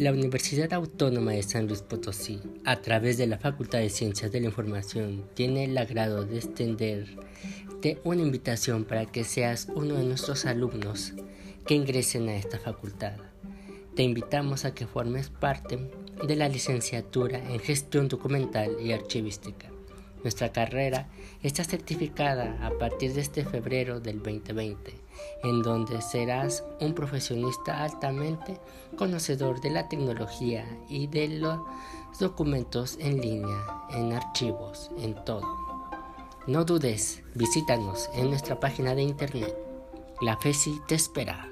La Universidad Autónoma de San Luis Potosí, a través de la Facultad de Ciencias de la Información, tiene el agrado de extenderte una invitación para que seas uno de nuestros alumnos que ingresen a esta facultad. Te invitamos a que formes parte de la licenciatura en Gestión Documental y Archivística. Nuestra carrera está certificada a partir de este febrero del 2020, en donde serás un profesionista altamente conocedor de la tecnología y de los documentos en línea, en archivos, en todo. No dudes, visítanos en nuestra página de internet. La FESI te espera.